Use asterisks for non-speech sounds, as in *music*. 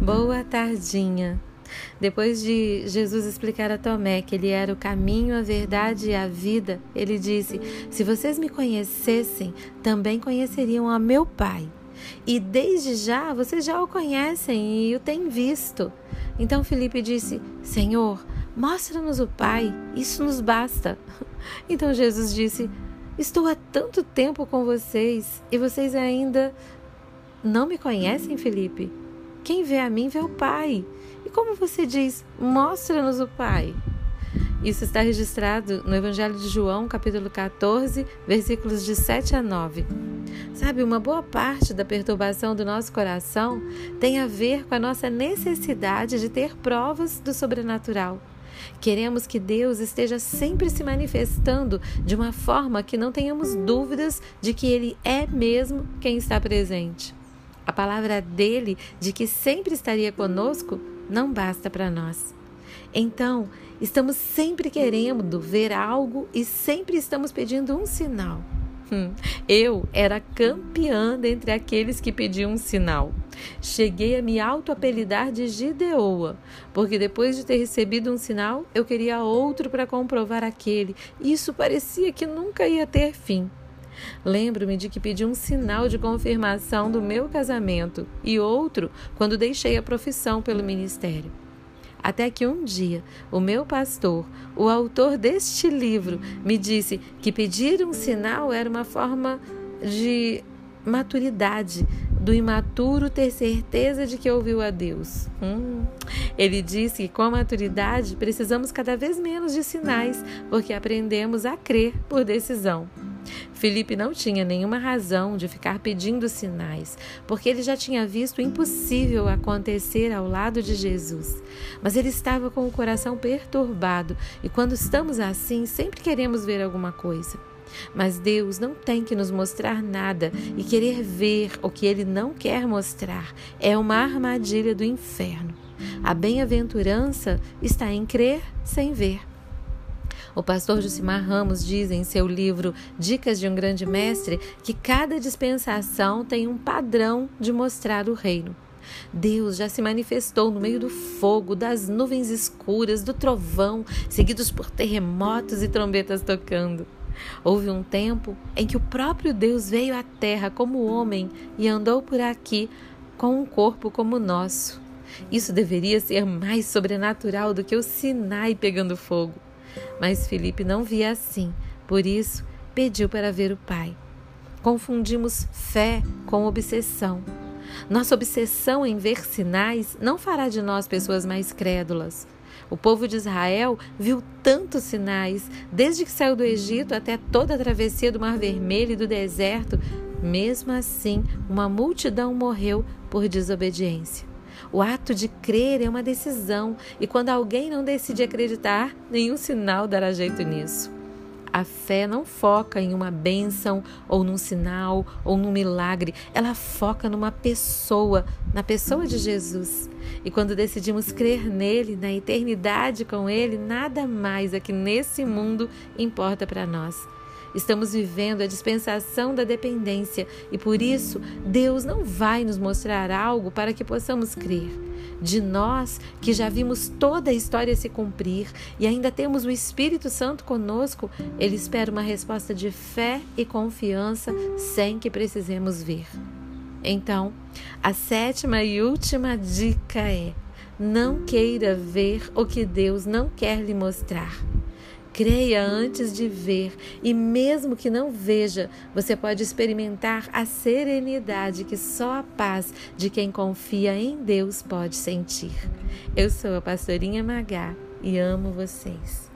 Boa tardinha. Depois de Jesus explicar a Tomé que ele era o caminho, a verdade e a vida, ele disse: Se vocês me conhecessem, também conheceriam a meu Pai. E desde já vocês já o conhecem e o têm visto. Então Felipe disse: Senhor, mostra-nos o Pai, isso nos basta. *laughs* Então Jesus disse: Estou há tanto tempo com vocês e vocês ainda não me conhecem, Felipe? Quem vê a mim vê o Pai. E como você diz, mostra-nos o Pai. Isso está registrado no Evangelho de João, capítulo 14, versículos de 7 a 9. Sabe, uma boa parte da perturbação do nosso coração tem a ver com a nossa necessidade de ter provas do sobrenatural. Queremos que Deus esteja sempre se manifestando de uma forma que não tenhamos dúvidas de que Ele é mesmo quem está presente. A palavra dele de que sempre estaria conosco não basta para nós. Então, estamos sempre querendo ver algo e sempre estamos pedindo um sinal. Hum, eu era campeã dentre aqueles que pediam um sinal. Cheguei a me auto-apelidar de Gideoa, porque depois de ter recebido um sinal, eu queria outro para comprovar aquele. Isso parecia que nunca ia ter fim. Lembro-me de que pedi um sinal de confirmação do meu casamento e outro quando deixei a profissão pelo ministério. Até que um dia o meu pastor, o autor deste livro, me disse que pedir um sinal era uma forma de maturidade, do imaturo ter certeza de que ouviu a Deus. Hum. Ele disse que com a maturidade precisamos cada vez menos de sinais, porque aprendemos a crer por decisão. Felipe não tinha nenhuma razão de ficar pedindo sinais, porque ele já tinha visto o impossível acontecer ao lado de Jesus. Mas ele estava com o coração perturbado, e quando estamos assim, sempre queremos ver alguma coisa. Mas Deus não tem que nos mostrar nada e querer ver o que Ele não quer mostrar é uma armadilha do inferno. A bem-aventurança está em crer sem ver. O pastor Josimar Ramos diz em seu livro Dicas de um Grande Mestre que cada dispensação tem um padrão de mostrar o reino. Deus já se manifestou no meio do fogo, das nuvens escuras, do trovão, seguidos por terremotos e trombetas tocando. Houve um tempo em que o próprio Deus veio à terra como homem e andou por aqui com um corpo como o nosso. Isso deveria ser mais sobrenatural do que o Sinai pegando fogo. Mas Felipe não via assim, por isso pediu para ver o Pai. Confundimos fé com obsessão. Nossa obsessão em ver sinais não fará de nós pessoas mais crédulas. O povo de Israel viu tantos sinais, desde que saiu do Egito até toda a travessia do Mar Vermelho e do deserto. Mesmo assim, uma multidão morreu por desobediência. O ato de crer é uma decisão, e quando alguém não decide acreditar, nenhum sinal dará jeito nisso. A fé não foca em uma bênção, ou num sinal, ou num milagre. Ela foca numa pessoa, na pessoa de Jesus. E quando decidimos crer nele, na eternidade com ele, nada mais aqui nesse mundo importa para nós. Estamos vivendo a dispensação da dependência e por isso Deus não vai nos mostrar algo para que possamos crer. De nós que já vimos toda a história se cumprir e ainda temos o Espírito Santo conosco, Ele espera uma resposta de fé e confiança sem que precisemos ver. Então, a sétima e última dica é: não queira ver o que Deus não quer lhe mostrar. Creia antes de ver, e mesmo que não veja, você pode experimentar a serenidade que só a paz de quem confia em Deus pode sentir. Eu sou a pastorinha Magá e amo vocês.